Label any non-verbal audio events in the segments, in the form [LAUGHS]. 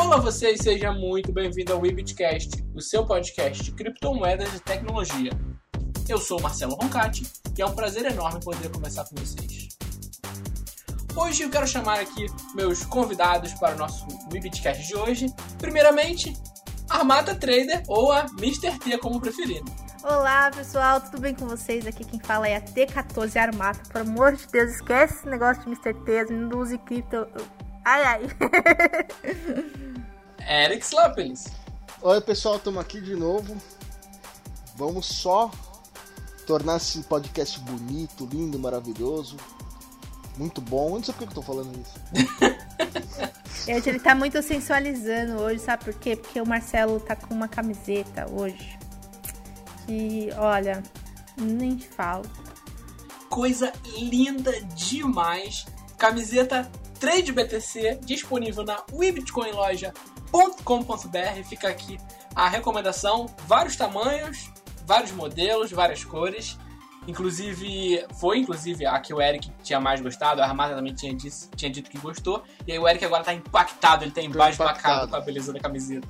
Olá você e seja muito bem-vindo ao Webitcast, o seu podcast de criptomoedas e tecnologia. Eu sou Marcelo Roncati e é um prazer enorme poder conversar com vocês. Hoje eu quero chamar aqui meus convidados para o nosso Webitcast de hoje. Primeiramente, Armata Trader ou a Mr. T, como preferir. Olá pessoal, tudo bem com vocês? Aqui quem fala é a T14 Armata. Pelo amor de Deus, esquece esse negócio de Mr. T, não use cripto. Ai ai. [LAUGHS] Eric Slappins. Oi pessoal, estamos aqui de novo. Vamos só tornar esse podcast bonito, lindo, maravilhoso. Muito bom. Eu não sei por que eu tô falando isso. [LAUGHS] Gente, ele tá muito sensualizando hoje, sabe por quê? Porque o Marcelo tá com uma camiseta hoje. Que, olha, nem te falo. Coisa linda demais. Camiseta Trade BTC disponível na webitcoinloja.com.br. Fica aqui a recomendação, vários tamanhos, vários modelos, várias cores. Inclusive, foi inclusive a que o Eric tinha mais gostado, a Armada também tinha, disse, tinha dito que gostou. E aí o Eric agora tá impactado, ele tá embasbacado com a beleza da camiseta.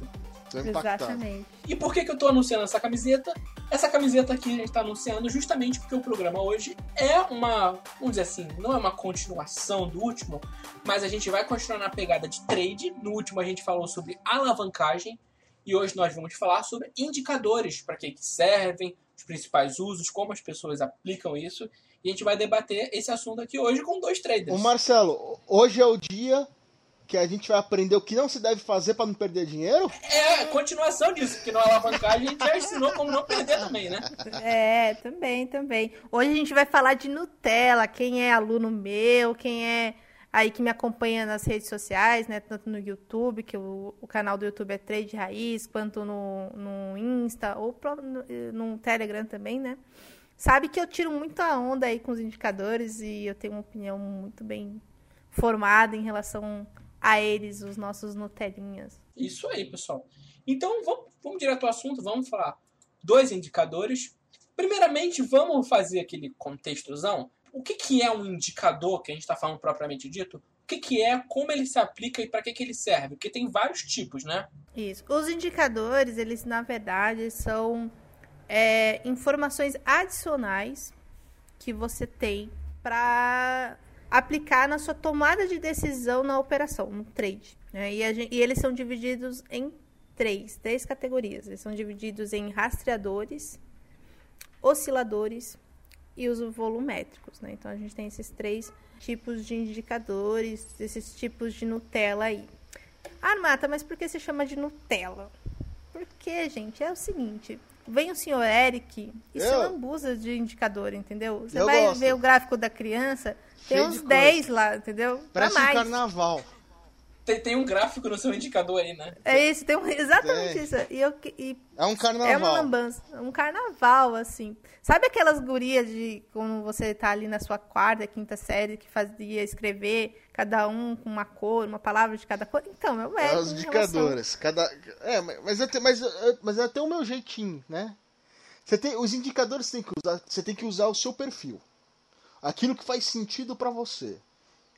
Tô impactado. Exatamente. E por que, que eu tô anunciando essa camiseta? Essa camiseta aqui a gente tá anunciando justamente porque o programa hoje é uma, vamos dizer assim, não é uma continuação do último, mas a gente vai continuar na pegada de trade. No último a gente falou sobre alavancagem e hoje nós vamos falar sobre indicadores, para que, que servem, os principais usos, como as pessoas aplicam isso. E a gente vai debater esse assunto aqui hoje com dois traders. Ô Marcelo, hoje é o dia que a gente vai aprender o que não se deve fazer para não perder dinheiro? É, continuação disso, porque no alavancagem a gente já ensinou como não perder também, né? É, também, também. Hoje a gente vai falar de Nutella, quem é aluno meu, quem é aí que me acompanha nas redes sociais, né? Tanto no YouTube, que o, o canal do YouTube é Trade Raiz, quanto no, no Insta, ou pro, no, no Telegram também, né? Sabe que eu tiro muita onda aí com os indicadores e eu tenho uma opinião muito bem formada em relação a eles, os nossos Nutelinhas. Isso aí, pessoal. Então vamos, vamos direto ao assunto, vamos falar dois indicadores. Primeiramente, vamos fazer aquele contextozão. O que, que é um indicador que a gente está falando propriamente dito? O que, que é, como ele se aplica e para que, que ele serve? Porque tem vários tipos, né? Isso. Os indicadores, eles na verdade são é, informações adicionais que você tem para aplicar na sua tomada de decisão na operação, no trade. Né? E, gente, e, eles são divididos em três, três categorias. Eles são divididos em rastreadores, osciladores e os volumétricos. Né? Então a gente tem esses três tipos de indicadores, esses tipos de Nutella aí. Ah, Mata, mas por que se chama de Nutella? Porque, gente, é o seguinte. Vem o senhor Eric e Eu? se lambuza de indicador, entendeu? Você Eu vai gosto. ver o gráfico da criança, tem uns de 10 lá, entendeu? Parece um mais. carnaval. Tem, tem um gráfico no seu indicador aí, né? É isso, tem um, [LAUGHS] exatamente Tem. isso. E, eu, e É um é uma carnaval. lambança, um carnaval, assim. Sabe aquelas gurias de quando você tá ali na sua quarta, quinta série, que fazia escrever cada um com uma cor, uma palavra de cada cor? Então, é o É em indicadores. Cada... É, mas- mas, eu te- mas, eu- mas é até o meu jeitinho, né? Você tem, os indicadores você tem que usar, você tem que usar o seu perfil. Aquilo que faz sentido pra você.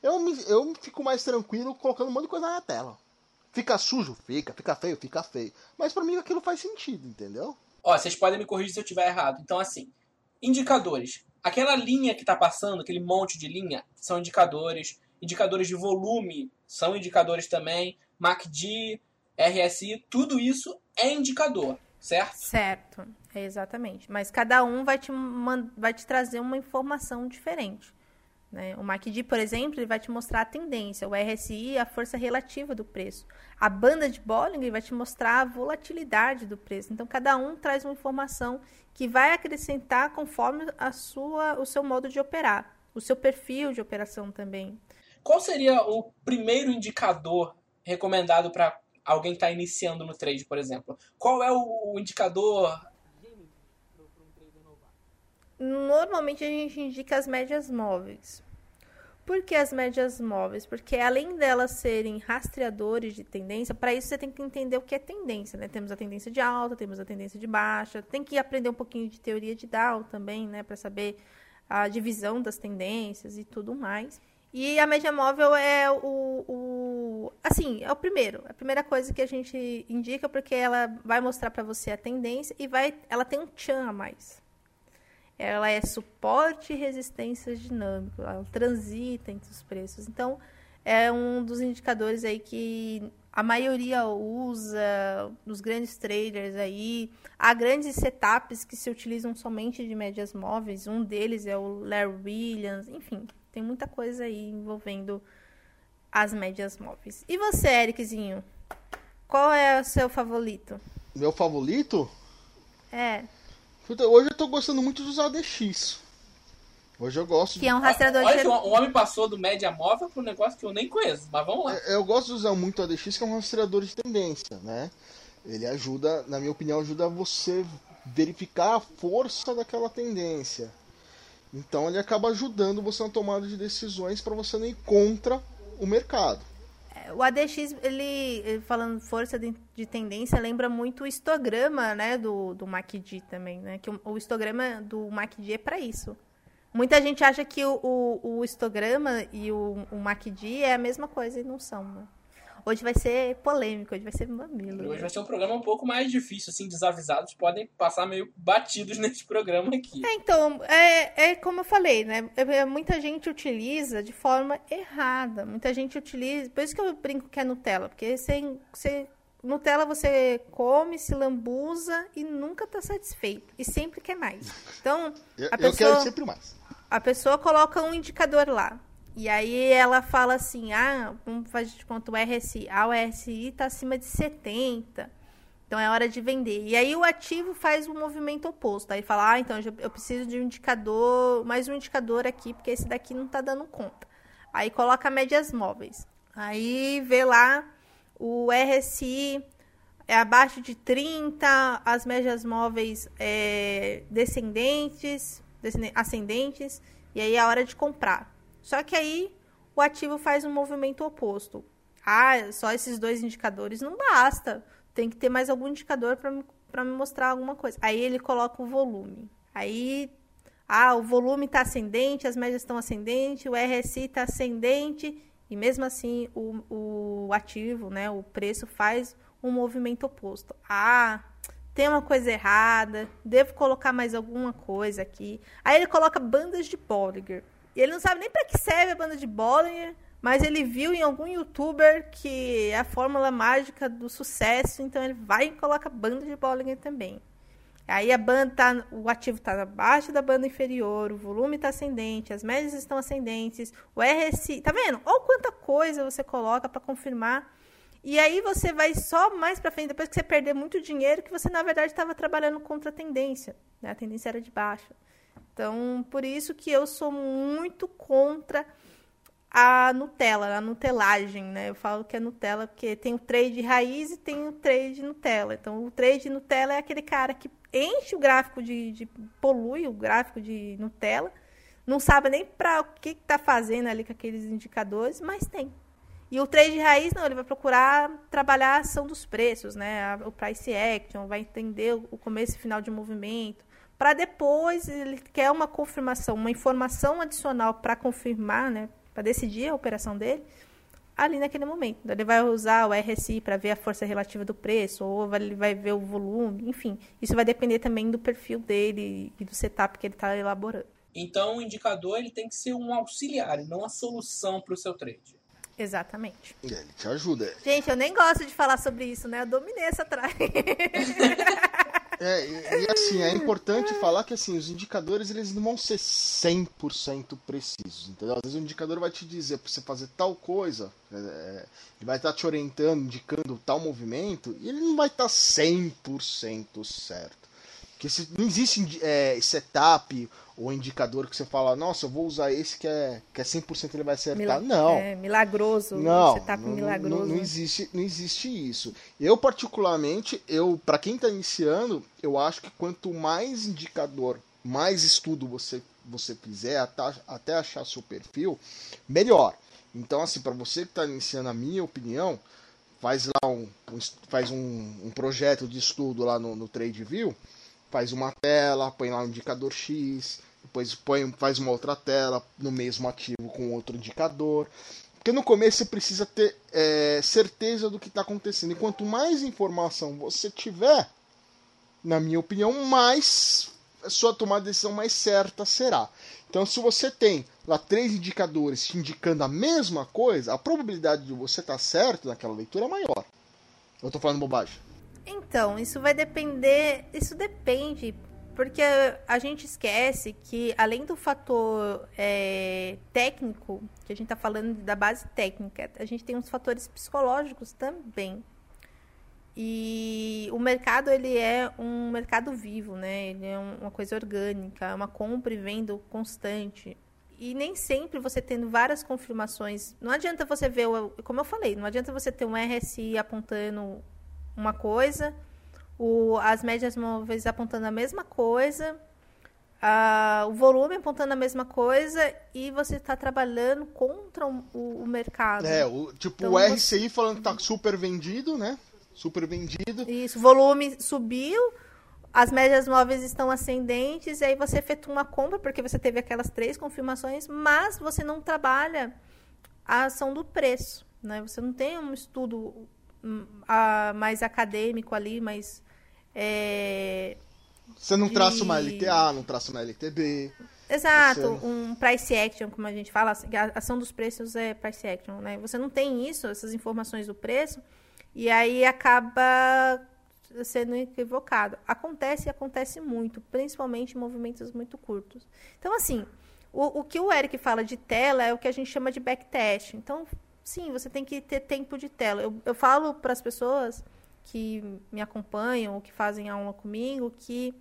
Eu, me, eu fico mais tranquilo colocando um monte de coisa na tela. Fica sujo? Fica. Fica feio? Fica feio. Mas pra mim aquilo faz sentido, entendeu? Ó, vocês podem me corrigir se eu estiver errado. Então, assim, indicadores. Aquela linha que tá passando, aquele monte de linha, são indicadores. Indicadores de volume são indicadores também. MACD, RSI, tudo isso é indicador, certo? Certo, é exatamente. Mas cada um vai te, vai te trazer uma informação diferente. Né? O MACD, por exemplo, ele vai te mostrar a tendência. O RSI, a força relativa do preço. A banda de Bollinger vai te mostrar a volatilidade do preço. Então, cada um traz uma informação que vai acrescentar conforme a sua, o seu modo de operar. O seu perfil de operação também. Qual seria o primeiro indicador recomendado para alguém que está iniciando no trade, por exemplo? Qual é o indicador? Normalmente a gente indica as médias móveis. Por que as médias móveis? Porque além delas serem rastreadores de tendência, para isso você tem que entender o que é tendência, né? Temos a tendência de alta, temos a tendência de baixa, tem que aprender um pouquinho de teoria de Dow também, né, para saber a divisão das tendências e tudo mais. E a média móvel é o, o. Assim, é o primeiro. A primeira coisa que a gente indica, porque ela vai mostrar para você a tendência e vai. Ela tem um tchan a mais. Ela é suporte e resistência dinâmico. Ela transita entre os preços. Então, é um dos indicadores aí que a maioria usa nos grandes traders aí. Há grandes setups que se utilizam somente de médias móveis. Um deles é o Larry Williams. Enfim, tem muita coisa aí envolvendo as médias móveis. E você, Ericzinho? Qual é o seu favorito? Meu favorito? É. Hoje eu tô gostando muito dos ADX. Hoje eu gosto. Que é um rastreador Olha de. o homem passou do média móvel para um negócio que eu nem conheço, mas vamos lá. Eu gosto de usar muito o ADX, que é um rastreador de tendência, né? Ele ajuda, na minha opinião, ajuda você verificar a força daquela tendência. Então ele acaba ajudando você na tomada de decisões para você não ir contra o mercado. O ADX, ele, falando força de, de, tendência, lembra muito o histograma, né, do, do MACD também, né? Que o, o histograma do MACD é para isso. Muita gente acha que o, o, o histograma e o, o MACD é a mesma coisa e não são, né? Hoje vai ser polêmico, hoje vai ser mamilo. Hoje vai ser um programa um pouco mais difícil, assim, desavisados podem passar meio batidos [LAUGHS] nesse programa aqui. É, então, é, é como eu falei, né? É, muita gente utiliza de forma errada. Muita gente utiliza. Por isso que eu brinco que é Nutella, porque sem, sem Nutella você come, se lambuza e nunca está satisfeito. E sempre quer mais. Então, eu, a pessoa, eu quero sempre mais. A pessoa coloca um indicador lá. E aí ela fala assim, ah, vamos fazer de conta o RSI. Ah, o RSI está acima de 70. Então é hora de vender. E aí o ativo faz o movimento oposto. Aí fala, ah, então eu preciso de um indicador, mais um indicador aqui, porque esse daqui não está dando conta. Aí coloca médias móveis. Aí vê lá o RSI é abaixo de 30, as médias móveis é, descendentes, ascendentes, e aí é a hora de comprar. Só que aí o ativo faz um movimento oposto. Ah, só esses dois indicadores não basta. Tem que ter mais algum indicador para me mostrar alguma coisa. Aí ele coloca o volume. Aí, ah, o volume está ascendente, as médias estão ascendentes, o RSI está ascendente, e mesmo assim o, o ativo, né, o preço faz um movimento oposto. Ah, tem uma coisa errada, devo colocar mais alguma coisa aqui. Aí ele coloca bandas de Bollinger. E ele não sabe nem para que serve a banda de Bollinger, mas ele viu em algum youtuber que é a fórmula mágica do sucesso, então ele vai e coloca banda de Bollinger também. Aí a banda tá, o ativo está abaixo da banda inferior, o volume está ascendente, as médias estão ascendentes, o RSI, tá vendo? Olha quanta coisa você coloca para confirmar. E aí você vai só mais para frente, depois que você perder muito dinheiro, que você na verdade estava trabalhando contra a tendência, né? A tendência era de baixa. Então, por isso que eu sou muito contra a Nutella, a nutelagem, né? Eu falo que é Nutella porque tem o trade raiz e tem o trade Nutella. Então, o trade Nutella é aquele cara que enche o gráfico de, de polui o gráfico de Nutella, não sabe nem para o que está fazendo ali com aqueles indicadores, mas tem. E o trade raiz, não, ele vai procurar trabalhar a ação dos preços, né? O price action, vai entender o começo e final de movimento para depois ele quer uma confirmação, uma informação adicional para confirmar, né, para decidir a operação dele ali naquele momento. Ele vai usar o RSI para ver a força relativa do preço, ou ele vai ver o volume, enfim. Isso vai depender também do perfil dele e do setup que ele está elaborando. Então, o indicador ele tem que ser um auxiliar, e não a solução para o seu trade. Exatamente. Ele te ajuda. Gente, eu nem gosto de falar sobre isso, né? Eu dominei essa trás. [LAUGHS] É, e, e, assim, é importante falar que assim, os indicadores eles não vão ser 100% precisos, entendeu? Às vezes o indicador vai te dizer para você fazer tal coisa, é, ele vai estar tá te orientando, indicando tal movimento, e ele não vai estar tá 100% certo. Porque se, não existe é, setup ou indicador que você fala, nossa, eu vou usar esse que é, que é 100% ele vai acertar. Mil não. É, milagroso. Não, setup não, milagroso. Não, não, existe, não existe isso. Eu, particularmente, eu para quem está iniciando, eu acho que quanto mais indicador, mais estudo você, você fizer, até, até achar seu perfil, melhor. Então, assim, para você que está iniciando, a minha opinião, faz lá um, um faz um, um, projeto de estudo lá no, no TradeView, faz uma tela, põe lá um indicador X, depois põe, faz uma outra tela no mesmo ativo com outro indicador. Porque no começo você precisa ter é, certeza do que está acontecendo. E quanto mais informação você tiver, na minha opinião, mais sua tomada de decisão mais certa será. Então, se você tem lá três indicadores te indicando a mesma coisa, a probabilidade de você estar tá certo naquela leitura é maior. Eu estou falando bobagem. Então, isso vai depender. Isso depende. Porque a gente esquece que, além do fator é, técnico, que a gente está falando da base técnica, a gente tem uns fatores psicológicos também. E o mercado ele é um mercado vivo, né? Ele é uma coisa orgânica, é uma compra e venda constante. E nem sempre você tendo várias confirmações, não adianta você ver, como eu falei, não adianta você ter um RSI apontando uma coisa, o, as médias móveis apontando a mesma coisa, a, o volume apontando a mesma coisa e você está trabalhando contra o, o, mercado. É, o, tipo então, o RCI você... falando que tá super vendido, né? super vendido. Isso, o volume subiu, as médias móveis estão ascendentes, e aí você efetua uma compra, porque você teve aquelas três confirmações, mas você não trabalha a ação do preço. Né? Você não tem um estudo hum, mais acadêmico ali, mas. É, você não de... traça uma LTA, não traça uma LTB. Exato, você... um price action, como a gente fala, a ação dos preços é price action, né? Você não tem isso, essas informações do preço, e aí acaba sendo equivocado. Acontece e acontece muito, principalmente em movimentos muito curtos. Então, assim, o, o que o Eric fala de tela é o que a gente chama de backtest. Então, sim, você tem que ter tempo de tela. Eu, eu falo para as pessoas que me acompanham ou que fazem aula comigo que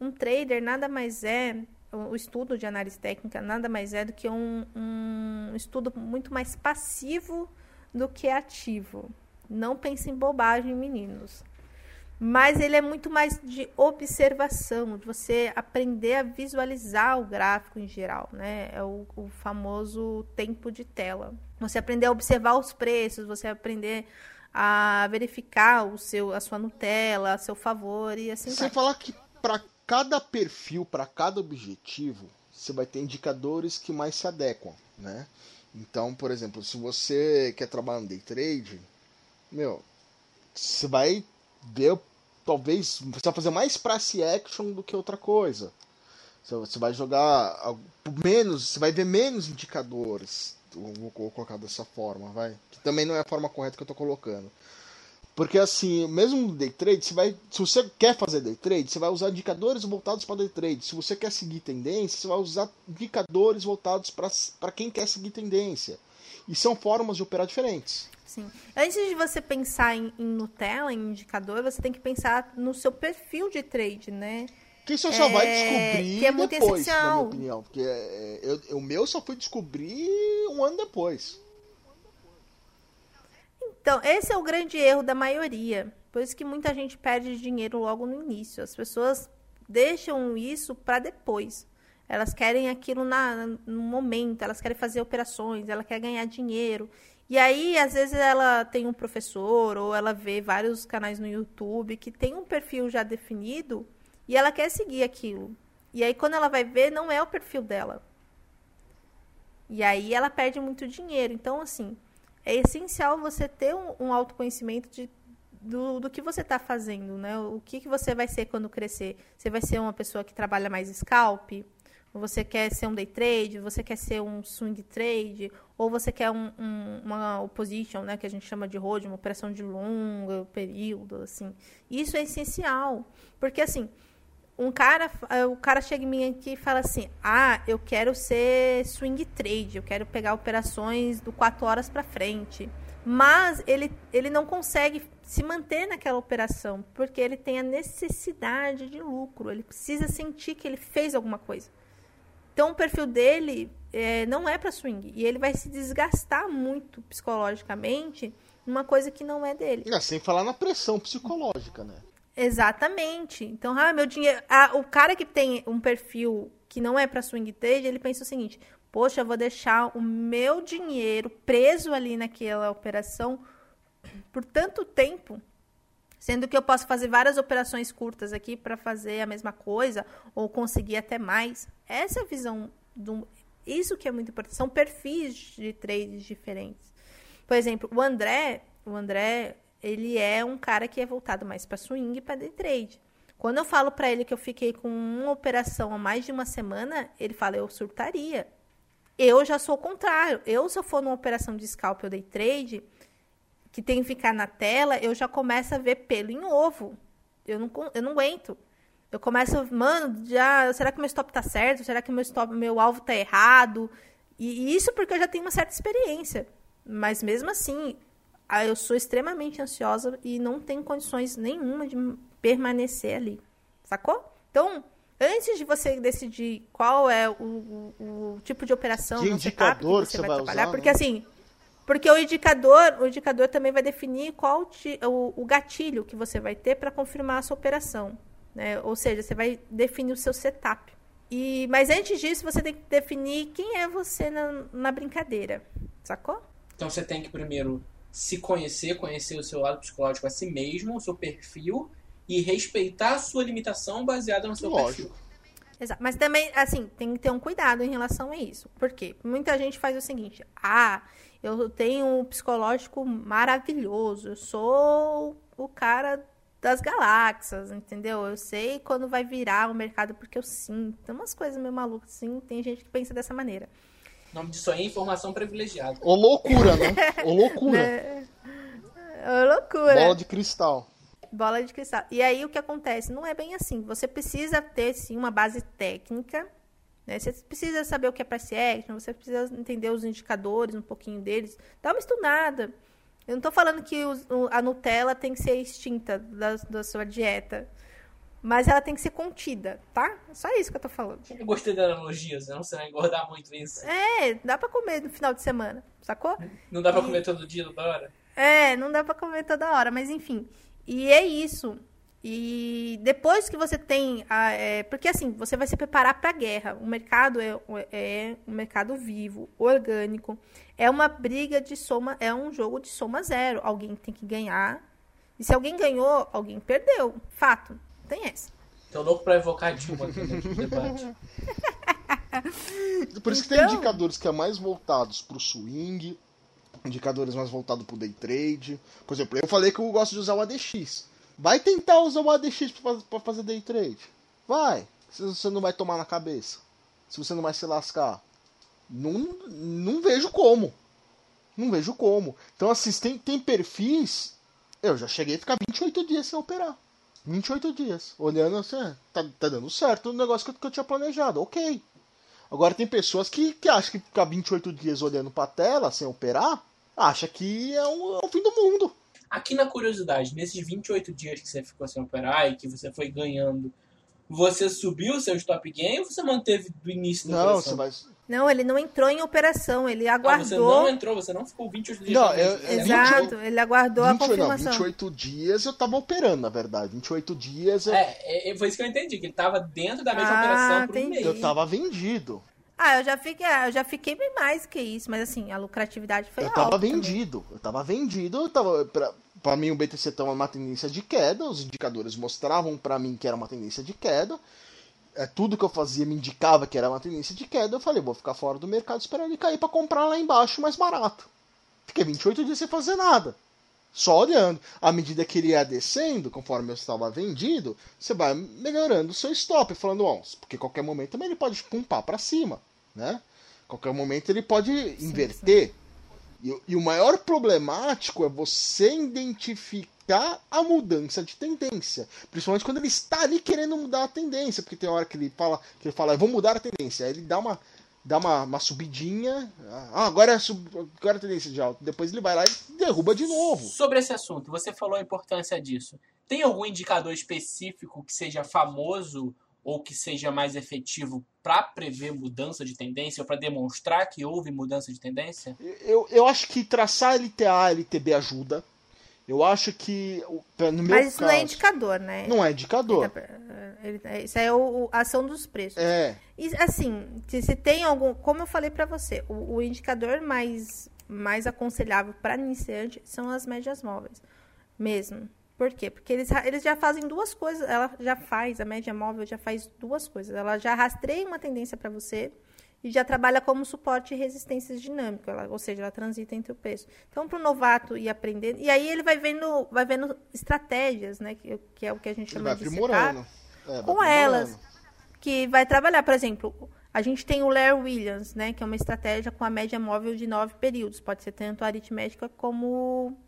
um trader nada mais é o estudo de análise técnica nada mais é do que um, um estudo muito mais passivo do que ativo. Não pense em bobagem, meninos. Mas ele é muito mais de observação, de você aprender a visualizar o gráfico em geral, né? É o, o famoso tempo de tela. Você aprender a observar os preços, você aprender a verificar o seu, a sua Nutella, a seu favor e assim Você vai. falar que para cada perfil, para cada objetivo, você vai ter indicadores que mais se adequam, né? Então, por exemplo, se você quer trabalhar no day trade, meu, você vai ver, talvez, você vai fazer mais price action do que outra coisa. Você vai jogar menos, você vai ver menos indicadores. Vou colocar dessa forma, vai. Que também não é a forma correta que eu estou colocando. Porque assim, mesmo day trade, você vai, se você quer fazer day trade, você vai usar indicadores voltados para day trade. Se você quer seguir tendência, você vai usar indicadores voltados para quem quer seguir tendência. E são formas de operar diferentes. Sim. Antes de você pensar em, em Nutella, em indicador, você tem que pensar no seu perfil de trade, né? Que isso só é... vai descobrir que é muito depois, essencial. na minha opinião. Porque é, eu, o meu só fui descobrir um ano depois. Então, esse é o grande erro da maioria. Por isso que muita gente perde dinheiro logo no início. As pessoas deixam isso para depois. Elas querem aquilo na, no momento, elas querem fazer operações, ela quer ganhar dinheiro. E aí, às vezes, ela tem um professor ou ela vê vários canais no YouTube que tem um perfil já definido e ela quer seguir aquilo. E aí, quando ela vai ver, não é o perfil dela. E aí ela perde muito dinheiro. Então, assim, é essencial você ter um, um autoconhecimento de, do, do que você está fazendo, né? O que, que você vai ser quando crescer. Você vai ser uma pessoa que trabalha mais scalp? Você quer ser um day trade, você quer ser um swing trade, ou você quer um, um, uma opposition, né, que a gente chama de hold, uma operação de longo período, assim. Isso é essencial, porque assim, um cara, o cara chega em mim aqui e fala assim: "Ah, eu quero ser swing trade, eu quero pegar operações do 4 horas para frente". Mas ele, ele não consegue se manter naquela operação, porque ele tem a necessidade de lucro, ele precisa sentir que ele fez alguma coisa. Então, o perfil dele é, não é para swing. E ele vai se desgastar muito psicologicamente numa coisa que não é dele. É, sem falar na pressão psicológica, né? Exatamente. Então, ah, meu dinheiro. Ah, o cara que tem um perfil que não é para swing trade, ele pensa o seguinte: poxa, eu vou deixar o meu dinheiro preso ali naquela operação por tanto tempo Sendo que eu posso fazer várias operações curtas aqui para fazer a mesma coisa ou conseguir até mais. Essa é a visão do Isso que é muito importante. São perfis de trades diferentes. Por exemplo, o André, o André, ele é um cara que é voltado mais para swing e para day trade. Quando eu falo para ele que eu fiquei com uma operação há mais de uma semana, ele fala eu surtaria. Eu já sou o contrário. Eu se eu for numa operação de scalp ou day trade, que tem que ficar na tela, eu já começo a ver pelo em ovo. Eu não, eu não aguento. Eu começo, mano, já, será que meu stop tá certo? Será que meu stop, meu alvo tá errado? E, e isso porque eu já tenho uma certa experiência. Mas mesmo assim, eu sou extremamente ansiosa e não tenho condições nenhuma de permanecer ali. Sacou? Então, antes de você decidir qual é o, o, o tipo de operação, que indicador que você, vai, vai trabalhar, usar, porque né? assim, porque o indicador, o indicador também vai definir qual o, o gatilho que você vai ter para confirmar a sua operação. Né? Ou seja, você vai definir o seu setup. E, mas antes disso, você tem que definir quem é você na, na brincadeira. Sacou? Então você tem que primeiro se conhecer, conhecer o seu lado psicológico a si mesmo, o seu perfil, e respeitar a sua limitação baseada no seu Lógico. perfil. Exato. Mas também, assim, tem que ter um cuidado em relação a isso. Por quê? Muita gente faz o seguinte: ah, eu tenho um psicológico maravilhoso, eu sou o cara das galáxias, entendeu? Eu sei quando vai virar o mercado porque eu sinto. Tem umas coisas meio malucas, assim, tem gente que pensa dessa maneira. O nome disso aí é informação privilegiada. Ô loucura, né? Ô loucura. [LAUGHS] É... Ô loucura. Bola de cristal. Bola de cristal. E aí o que acontece? Não é bem assim. Você precisa ter, sim, uma base técnica né? Você precisa saber o que é price action, você precisa entender os indicadores, um pouquinho deles. Dá uma estudada. Eu não estou falando que a Nutella tem que ser extinta da, da sua dieta. Mas ela tem que ser contida, tá? Só isso que eu tô falando. Eu gostei da analogia, senão você vai engordar muito isso. É, dá pra comer no final de semana, sacou? Não dá pra e... comer todo dia, toda hora? É, não dá pra comer toda hora, mas enfim. E é isso. E depois que você tem. A, é, porque assim, você vai se preparar para a guerra. O mercado é, é um mercado vivo, orgânico. É uma briga de soma, é um jogo de soma zero. Alguém tem que ganhar. E se alguém ganhou, alguém perdeu. Fato. Tem essa. Tô louco para evocar Dilma aqui no debate. [LAUGHS] Por isso que tem então- indicadores que é mais voltados pro swing, indicadores mais voltados pro day trade. Por exemplo, eu falei que eu gosto de usar o ADX. Vai tentar usar o ADX para fazer day trade. Vai. Se você não vai tomar na cabeça. Se você não vai se lascar. Não, não vejo como. Não vejo como. Então, assim, tem, tem perfis. Eu já cheguei a ficar 28 dias sem operar. 28 dias. Olhando assim, é, tá, tá dando certo o negócio que eu, que eu tinha planejado. Ok. Agora tem pessoas que, que acham que ficar 28 dias olhando pra tela sem operar, acha que é, um, é o fim do mundo. Aqui na curiosidade, nesses 28 dias que você ficou sem operar e que você foi ganhando, você subiu o seu stop gain ou você manteve do início da não, operação? Você vai... Não, ele não entrou em operação, ele aguardou. Ah, você não entrou, você não ficou 28 dias. Não, eu, é, Exato, 28, ele aguardou 28, a confirmação. Não, 28 dias eu tava operando, na verdade. 28 dias eu... É, é, foi isso que eu entendi, que ele tava dentro da mesma ah, operação por um mês. Eu tava vendido. Ah, eu já fiquei, ah, eu já fiquei bem mais que isso, mas assim, a lucratividade foi eu alta. Eu tava vendido, também. eu tava vendido, eu tava pra, para mim o BTC estava uma tendência de queda, os indicadores mostravam para mim que era uma tendência de queda. É, tudo que eu fazia me indicava que era uma tendência de queda. Eu falei, vou ficar fora do mercado esperando ele cair para comprar lá embaixo mais barato. Fiquei 28 dias sem fazer nada. Só olhando. À medida que ele ia descendo, conforme eu estava vendido, você vai melhorando o seu stop, falando, ó, porque qualquer momento também ele pode pumpar para cima, né? Qualquer momento ele pode sim, inverter. Sim. E, e o maior problemático é você identificar a mudança de tendência. Principalmente quando ele está ali querendo mudar a tendência. Porque tem hora que ele fala, que ele fala, eu vou mudar a tendência. Aí ele dá uma, dá uma, uma subidinha. Ah, agora é, sub, agora é a tendência de alta. Depois ele vai lá e derruba de novo. Sobre esse assunto, você falou a importância disso. Tem algum indicador específico que seja famoso ou que seja mais efetivo para prever mudança de tendência ou para demonstrar que houve mudança de tendência? Eu, eu acho que traçar LTA, LTB ajuda. Eu acho que. No meu Mas isso caso, não é indicador, né? Não é indicador. Tá, é, isso é o, a ação dos preços. É. E, assim, se, se tem algum. Como eu falei para você, o, o, indicador mais, mais aconselhável para iniciante são as médias móveis. Mesmo. Por quê? Porque eles, eles já fazem duas coisas. Ela já faz, a média móvel já faz duas coisas. Ela já rastreia uma tendência para você e já trabalha como suporte e resistência dinâmica, ela, ou seja, ela transita entre o preço. Então, para o novato ir aprendendo, e aí ele vai vendo, vai vendo estratégias, né, que, que é o que a gente chama de aprimorando. É, com elas, que vai trabalhar, por exemplo, a gente tem o Lair Williams, né, que é uma estratégia com a média móvel de nove períodos, pode ser tanto aritmética como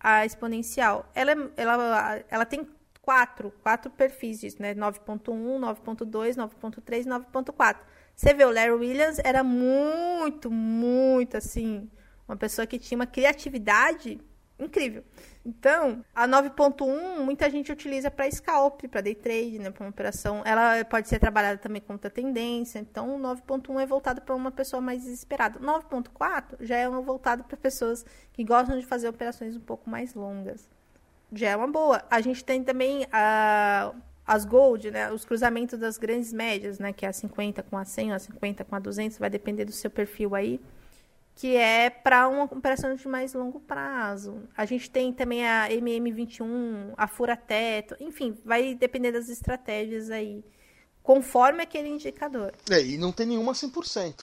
a exponencial. Ela, ela, ela tem quatro, quatro perfis disso, né? 9.1, 9.2, 9.3, 9.4. Você vê, o Larry Williams era muito, muito assim, uma pessoa que tinha uma criatividade incrível. Então, a 9.1 muita gente utiliza para scalp, para day trade, né, para uma operação. Ela pode ser trabalhada também contra tendência. Então, o 9.1 é voltado para uma pessoa mais desesperada. 9.4 já é voltado para pessoas que gostam de fazer operações um pouco mais longas. Já é uma boa. A gente tem também a as gold, né, os cruzamentos das grandes médias, né, que é a 50 com a 100, a 50 com a 200, vai depender do seu perfil aí que é para uma operação de mais longo prazo. A gente tem também a MM21, a fura-teto, enfim, vai depender das estratégias aí, conforme aquele indicador. É, e não tem nenhuma 100%.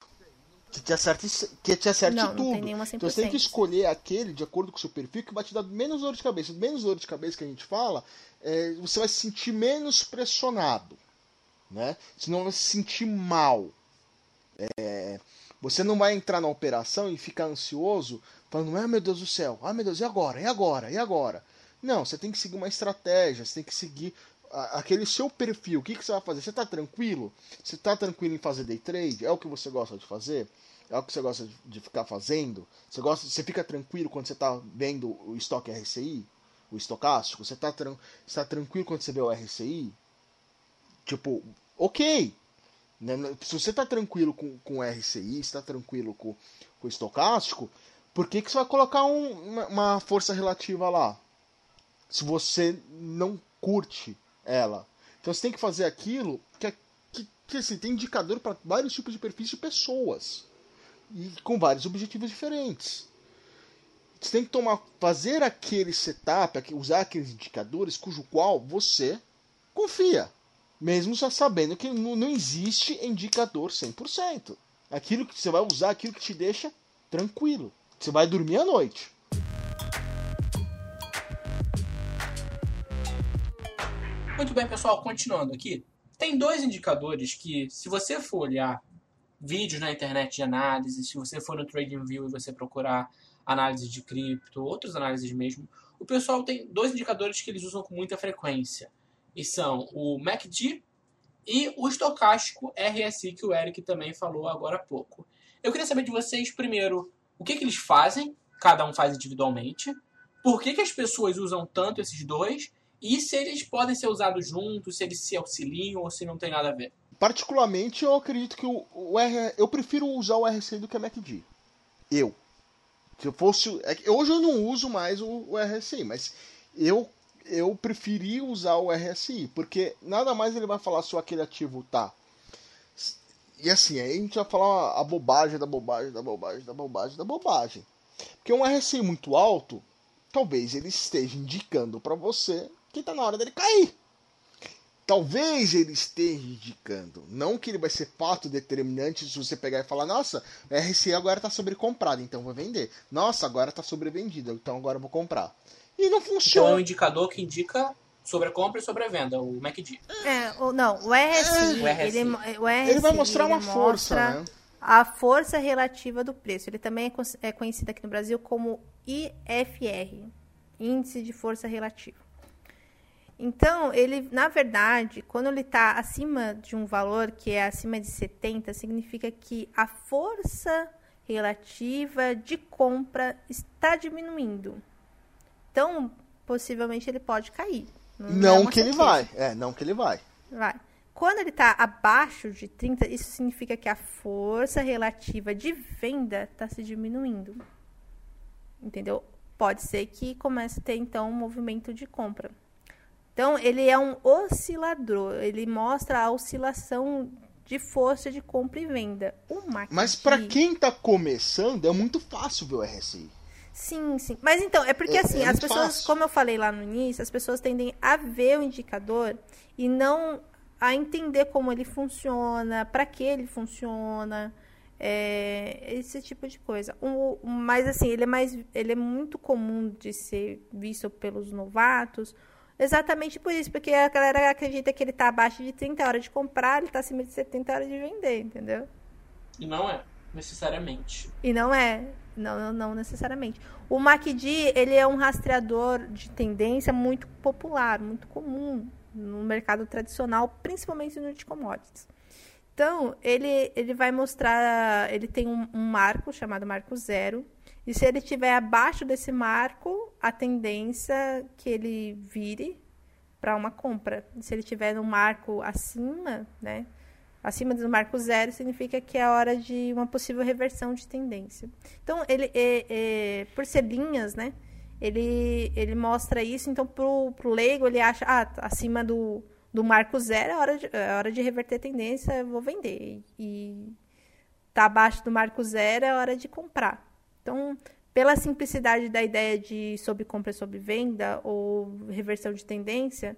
Que te acerte, que te acerte não, tudo. Não tem nenhuma 100%. Então você tem que escolher aquele de acordo com o seu perfil que vai te dar menos dor de cabeça. Menos dor de cabeça que a gente fala, é, você vai se sentir menos pressionado. Né? Você não vai se sentir mal. É, você não vai entrar na operação e ficar ansioso, falando, ah, meu Deus do céu, ah, meu Deus, e agora? E agora? E agora? Não, você tem que seguir uma estratégia, você tem que seguir aquele seu perfil. O que, que você vai fazer? Você está tranquilo? Você está tranquilo em fazer day trade? É o que você gosta de fazer? É o que você gosta de ficar fazendo? Você, gosta, você fica tranquilo quando você está vendo o estoque RCI? O estocástico? Você está tá tranquilo quando você vê o RCI? Tipo, ok, né? Se você está tranquilo com, com RCI, está tranquilo com, com estocástico, por que, que você vai colocar um, uma, uma força relativa lá? Se você não curte ela. Então você tem que fazer aquilo que, é, que, que assim, tem indicador para vários tipos de perfis de pessoas. E com vários objetivos diferentes. Você tem que tomar, fazer aquele setup, usar aqueles indicadores cujo qual você confia. Mesmo já sabendo que não existe indicador 100%. Aquilo que você vai usar, aquilo que te deixa tranquilo. Você vai dormir à noite. Muito bem, pessoal, continuando aqui. Tem dois indicadores que, se você for olhar vídeos na internet de análise, se você for no TradingView e você procurar análise de cripto, outras análises mesmo, o pessoal tem dois indicadores que eles usam com muita frequência e são o MACD e o estocástico RSI, que o Eric também falou agora há pouco. Eu queria saber de vocês, primeiro, o que, que eles fazem, cada um faz individualmente, por que, que as pessoas usam tanto esses dois, e se eles podem ser usados juntos, se eles se auxiliam ou se não tem nada a ver. Particularmente, eu acredito que o, o R, eu prefiro usar o RSI do que o MACD. Eu. Se eu fosse. É hoje eu não uso mais o, o RSI, mas eu eu preferi usar o RSI, porque nada mais ele vai falar se aquele ativo tá. E assim, aí a gente vai falar a bobagem da bobagem, da bobagem, da bobagem, da bobagem. Porque um RSI muito alto, talvez ele esteja indicando para você que tá na hora dele cair. Talvez ele esteja indicando, não que ele vai ser fato determinante se você pegar e falar, nossa, o RSI agora está sobrecomprado, então vou vender. Nossa, agora está sobrevendido, então agora vou comprar. E não funciona. Então é um indicador que indica sobre a compra e sobre a venda, o MACD. É, não, o RSI, é. Ele, o RSI, ele vai mostrar uma força, né? A força relativa do preço. Ele também é, é conhecido aqui no Brasil como IFR, Índice de Força Relativa. Então, ele, na verdade, quando ele está acima de um valor que é acima de 70, significa que a força relativa de compra está diminuindo. Então, possivelmente ele pode cair. Não, não é que ele vai. É, não que ele vai. Vai. Quando ele está abaixo de 30, isso significa que a força relativa de venda está se diminuindo. Entendeu? Pode ser que comece a ter, então, um movimento de compra. Então, ele é um oscilador. Ele mostra a oscilação de força de compra e venda. O Mas para quem está começando, é muito fácil ver o RSI. Sim, sim. Mas então, é porque é, assim, é as pessoas, fácil. como eu falei lá no início, as pessoas tendem a ver o indicador e não a entender como ele funciona, para que ele funciona. É, esse tipo de coisa. O, mas assim, ele é mais. Ele é muito comum de ser visto pelos novatos. Exatamente por isso, porque a galera acredita que ele está abaixo de 30 horas de comprar, ele está acima de 70 horas de vender, entendeu? E não é, necessariamente. E não é. Não, não, não necessariamente. O MACD, ele é um rastreador de tendência muito popular, muito comum no mercado tradicional, principalmente no de commodities. Então, ele, ele vai mostrar, ele tem um, um marco chamado marco zero, e se ele estiver abaixo desse marco, a tendência que ele vire para uma compra. Se ele estiver no marco acima, né, acima do marco zero, significa que é hora de uma possível reversão de tendência. Então, ele, é, é, por ser linhas, né, ele, ele mostra isso. Então, para o leigo, ele acha, ah, acima do, do marco zero, é hora de, é hora de reverter tendência, eu vou vender. E tá abaixo do marco zero, é hora de comprar. Então, pela simplicidade da ideia de sobre compra e sobre venda ou reversão de tendência,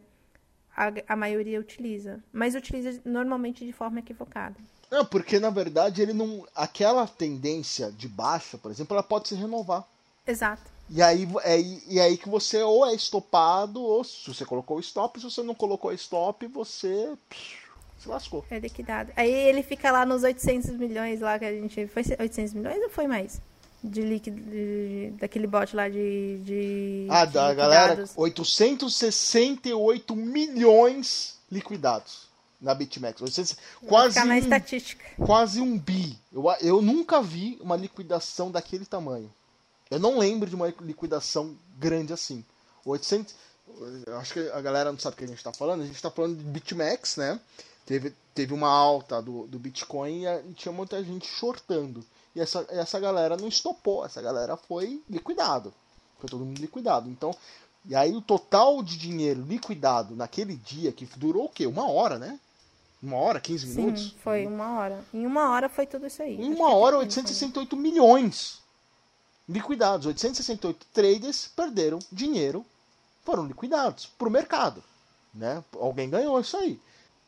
a, a maioria utiliza, mas utiliza normalmente de forma equivocada. Não, porque na verdade ele não. Aquela tendência de baixa, por exemplo, ela pode se renovar. Exato. E aí, é, e aí que você ou é estopado, ou se você colocou stop, se você não colocou stop, você psh, se lascou. É liquidado. Aí ele fica lá nos 800 milhões lá que a gente. Foi 800 milhões ou foi mais? De líquido. De, daquele bot lá de. de ah, da galera. 868 milhões liquidados na BitMEX. 800, quase, na um, estatística. quase um bi. Eu, eu nunca vi uma liquidação daquele tamanho. Eu não lembro de uma liquidação grande assim. 800. Acho que a galera não sabe o que a gente está falando. A gente está falando de BitMEX, né? Teve, teve uma alta do, do Bitcoin e, tinha muita gente shortando. E essa, essa galera não estopou. Essa galera foi liquidado. Foi todo mundo liquidado. Então, e aí o total de dinheiro liquidado naquele dia, que durou o quê? Uma hora, né? Uma hora, 15 minutos? Sim, foi uma hora. Em uma hora foi tudo isso aí. Em uma hora, 868 milhões liquidados. 868 traders perderam dinheiro, foram liquidados para o mercado. Né? Alguém ganhou isso aí.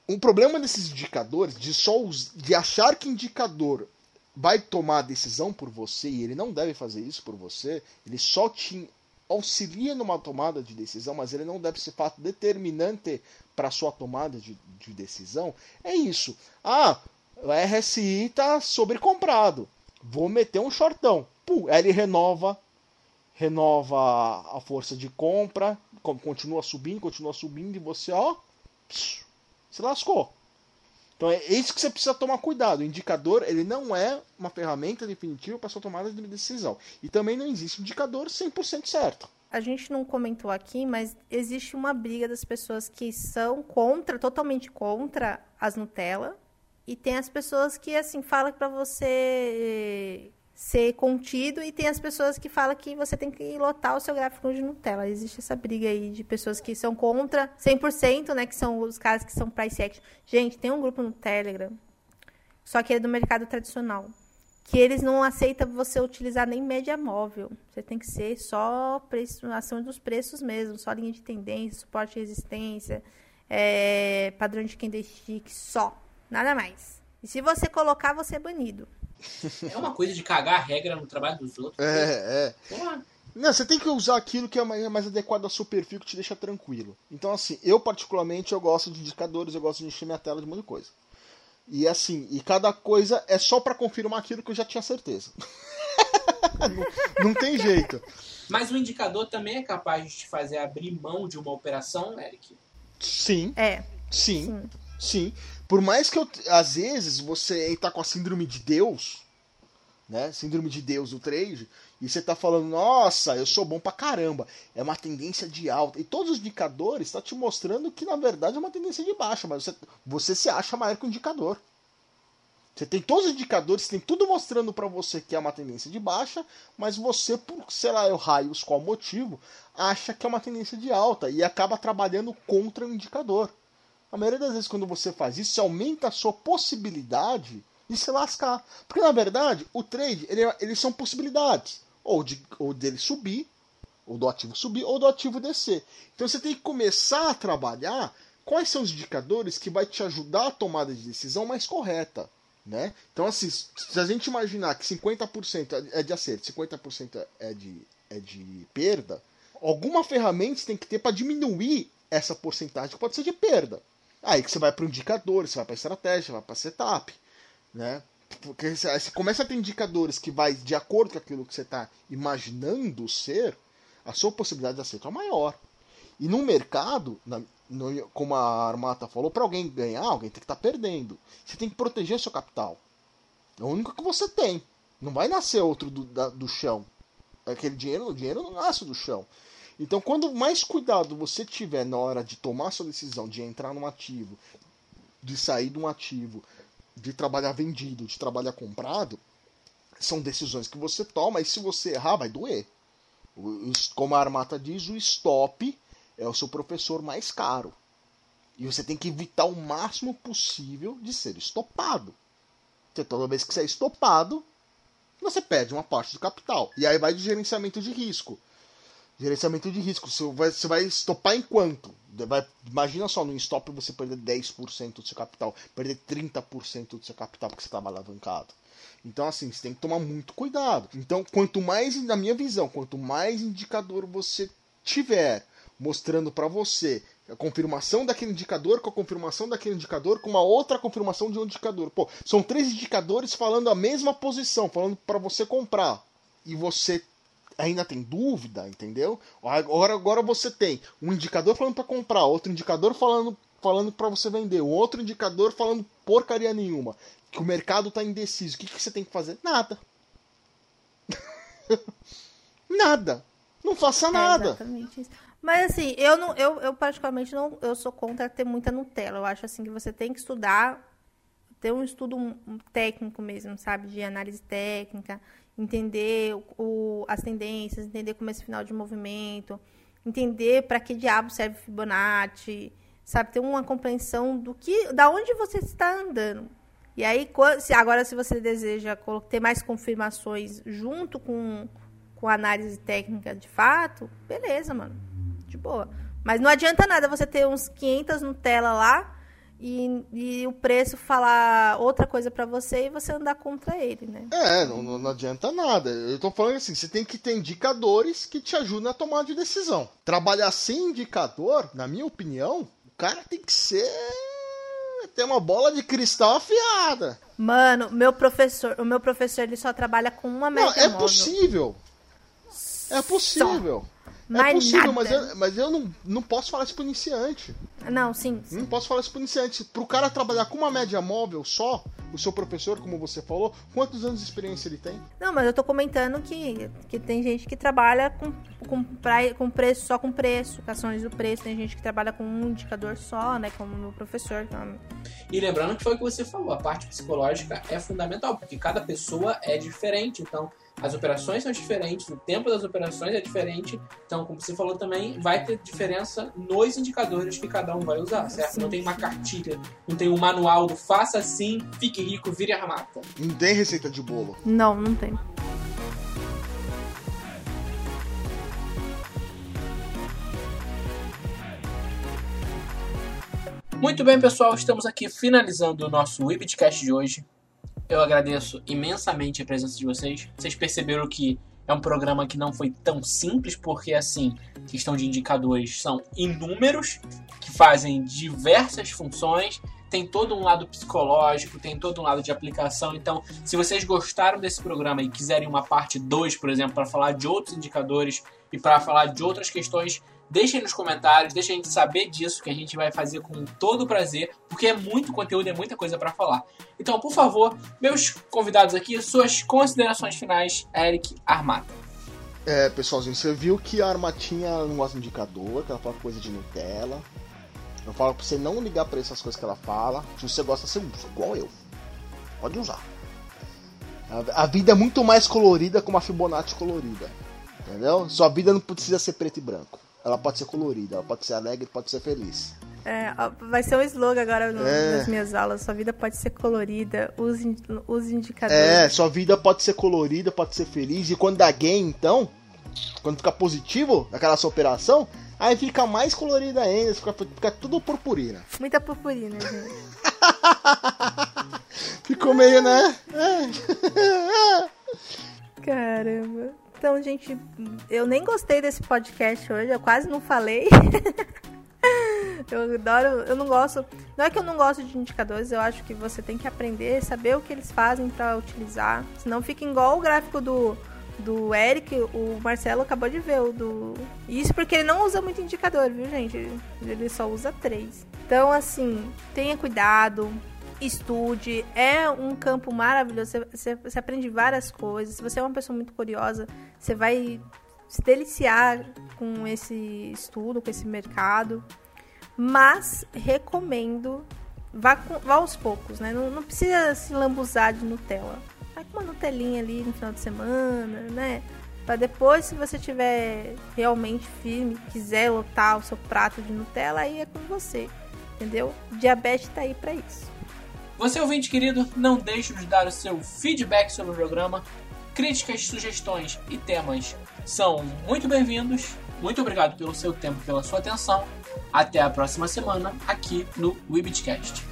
Um problema desses indicadores, de só de achar que indicador vai tomar a decisão por você e ele não deve fazer isso por você, ele só te auxilia numa tomada de decisão, mas ele não deve ser fato determinante para sua tomada de, de, decisão. É isso. Ah, o RSI está sobrecomprado. Vou meter um shortão. Pum, ele renova, renova a força de compra, continua subindo, continua subindo e você, ó, se lascou. Então é isso que você precisa tomar cuidado. O indicador ele não é uma ferramenta definitiva para sua tomada de decisão. E também não existe indicador 100% certo. A gente não comentou aqui, mas existe uma briga das pessoas que são contra, totalmente contra as Nutella. E tem as pessoas que assim falam para você ser contido e tem as pessoas que falam que você tem que lotar o seu gráfico de Nutella. Existe essa briga aí de pessoas que são contra 100%, né, que são os caras que são price action. Gente, tem um grupo no Telegram, só que é do mercado tradicional, que eles não aceitam você utilizar nem média móvel. Você tem que ser só preço, ação dos preços mesmo, só linha de tendência, suporte e resistência, é, padrão de candlestick, só, nada mais. E se você colocar, você é banido. É uma coisa de cagar a regra no trabalho dos outros. É, é. Não, você tem que usar aquilo que é mais, mais adequado ao seu perfil, que te deixa tranquilo. Então, assim, eu particularmente eu gosto de indicadores, eu gosto de encher minha tela de muita coisa. E assim, e cada coisa é só para confirmar aquilo que eu já tinha certeza. [LAUGHS] não, não, tem jeito. Mas o indicador também é capaz de te fazer abrir mão de uma operação, Eric? Sim. É. Sim. Sim. sim. Por mais que eu, às vezes você está com a síndrome de Deus, né? Síndrome de Deus do trade, e você está falando, nossa, eu sou bom pra caramba. É uma tendência de alta. E todos os indicadores estão tá te mostrando que na verdade é uma tendência de baixa, mas você, você se acha maior que o indicador. Você tem todos os indicadores, tem tudo mostrando para você que é uma tendência de baixa, mas você, por sei lá, eu raios qual motivo, acha que é uma tendência de alta e acaba trabalhando contra o indicador. A maioria das vezes, quando você faz isso, você aumenta a sua possibilidade de se lascar. Porque, na verdade, o trade, ele, eles são possibilidades. Ou, de, ou dele subir, ou do ativo subir, ou do ativo descer. Então, você tem que começar a trabalhar quais são os indicadores que vai te ajudar a tomada de decisão mais correta. Né? Então, assim, se a gente imaginar que 50% é de acerto, 50% é de, é de perda, alguma ferramenta tem que ter para diminuir essa porcentagem que pode ser de perda. Aí que você vai para o indicador, você vai para estratégia, vai para setup, né? Porque você começa a ter indicadores que vai de acordo com aquilo que você está imaginando ser, a sua possibilidade de acerto é maior. E no mercado, na, no, como a Armata falou, para alguém ganhar, alguém tem que estar tá perdendo. Você tem que proteger seu capital. É o único que você tem. Não vai nascer outro do, da, do chão. Aquele dinheiro, o dinheiro não nasce do chão. Então, quando mais cuidado você tiver na hora de tomar sua decisão de entrar num ativo, de sair de um ativo, de trabalhar vendido, de trabalhar comprado, são decisões que você toma e se você errar, vai doer. Como a Armata diz, o stop é o seu professor mais caro. E você tem que evitar o máximo possível de ser estopado. Porque toda vez que você é estopado, você perde uma parte do capital. E aí vai de gerenciamento de risco. Gerenciamento de risco. Você vai, você vai estopar em quanto? Vai, imagina só, no stop você perder 10% do seu capital, perder 30% do seu capital porque você estava alavancado. Então, assim, você tem que tomar muito cuidado. Então, quanto mais, na minha visão, quanto mais indicador você tiver mostrando para você a confirmação daquele indicador com a confirmação daquele indicador com uma outra confirmação de um indicador. Pô, são três indicadores falando a mesma posição, falando para você comprar. E você ainda tem dúvida, entendeu? Agora, agora você tem um indicador falando para comprar, outro indicador falando falando para você vender, outro indicador falando porcaria nenhuma, que o mercado está indeciso. O que, que você tem que fazer? Nada. [LAUGHS] nada. Não faça é nada. É exatamente isso. Mas assim, eu não, eu, eu particularmente não, eu sou contra ter muita Nutella. Eu acho assim que você tem que estudar, ter um estudo técnico mesmo, sabe, de análise técnica, entender o, as tendências, entender como é esse final de movimento, entender para que diabo serve Fibonacci, sabe, ter uma compreensão do que, da onde você está andando. E aí, agora se você deseja ter mais confirmações junto com, com análise técnica de fato, beleza, mano de boa. Mas não adianta nada você ter uns 500 Nutella lá e, e o preço falar outra coisa para você e você andar contra ele, né? É, não, não adianta nada. Eu tô falando assim, você tem que ter indicadores que te ajudem a tomar de decisão. Trabalhar sem indicador, na minha opinião, o cara tem que ser ter uma bola de cristal afiada. Mano, meu professor, o meu professor ele só trabalha com uma média Não, é móvel. possível. É possível. Só. É possível, mas eu, mas eu não, não posso falar isso pro iniciante. Não, sim, sim. Não posso falar isso pro iniciante. Pro cara trabalhar com uma média móvel só, o seu professor, como você falou, quantos anos de experiência ele tem? Não, mas eu tô comentando que, que tem gente que trabalha com, com, pra, com preço, só com preço, ações do preço. Tem gente que trabalha com um indicador só, né? Como o meu professor. Então... E lembrando que foi o que você falou, a parte psicológica é fundamental, porque cada pessoa é diferente. Então, as operações são diferentes, o tempo das operações é diferente. Então, como você falou também, vai ter diferença nos indicadores que cada um vai usar, certo? Sim. Não tem uma cartilha, não tem um manual do faça assim, fique rico, vire armata. Não tem receita de bolo. Não, não tem. Muito bem, pessoal, estamos aqui finalizando o nosso Webcast de hoje. Eu agradeço imensamente a presença de vocês. Vocês perceberam que é um programa que não foi tão simples, porque assim, questão de indicadores são inúmeros que fazem diversas funções. Tem todo um lado psicológico, tem todo um lado de aplicação. Então, se vocês gostaram desse programa e quiserem uma parte 2, por exemplo, para falar de outros indicadores e para falar de outras questões Deixem nos comentários, deixem a gente saber disso, que a gente vai fazer com todo prazer, porque é muito conteúdo, é muita coisa para falar. Então, por favor, meus convidados aqui, suas considerações finais, Eric Armata. É, pessoalzinho, você viu que a Armatinha não gosta de indicador, que ela fala coisa de Nutella. Eu falo pra você não ligar pra essas coisas que ela fala. Se você gosta, você usa, igual eu. Pode usar. A, vida é muito mais colorida com uma Fibonacci colorida. Entendeu? Sua vida não precisa ser preto e branco. Ela pode ser colorida, ela pode ser alegre, pode ser feliz. É, vai ser um slogan agora no, é. nas minhas aulas. Sua vida pode ser colorida, use, use indicadores. É, sua vida pode ser colorida, pode ser feliz. E quando dá gain, então, quando fica positivo naquela sua operação, aí fica mais colorida ainda, fica, fica tudo purpurina. Muita purpurina, gente. [LAUGHS] Ficou meio, né? Caramba. Então, gente, eu nem gostei desse podcast hoje, eu quase não falei. [LAUGHS] eu adoro, eu não gosto. Não é que eu não gosto de indicadores, eu acho que você tem que aprender, saber o que eles fazem para utilizar. Senão fica igual o gráfico do, do Eric, o Marcelo acabou de ver o do. Isso porque ele não usa muito indicador, viu, gente? Ele só usa três. Então, assim, tenha cuidado, estude. É um campo maravilhoso. Você, você, você, aprende várias coisas. Se você é uma pessoa muito curiosa, você vai se deliciar com esse estudo, com esse mercado. Mas recomendo. Vá, com, vá aos poucos, né? Não, não precisa se lambuzar de Nutella. Vai com uma Nutelinha ali no final de semana, né? Para depois, se você tiver realmente firme, quiser lotar o seu prato de Nutella, aí é com você. Entendeu? Diabetes tá aí para isso. Você, ouvinte querido, não deixe de dar o seu feedback sobre o programa. Críticas, sugestões e temas são muito bem-vindos. Muito obrigado pelo seu tempo, pela sua atenção. Até a próxima semana aqui no Webitcast.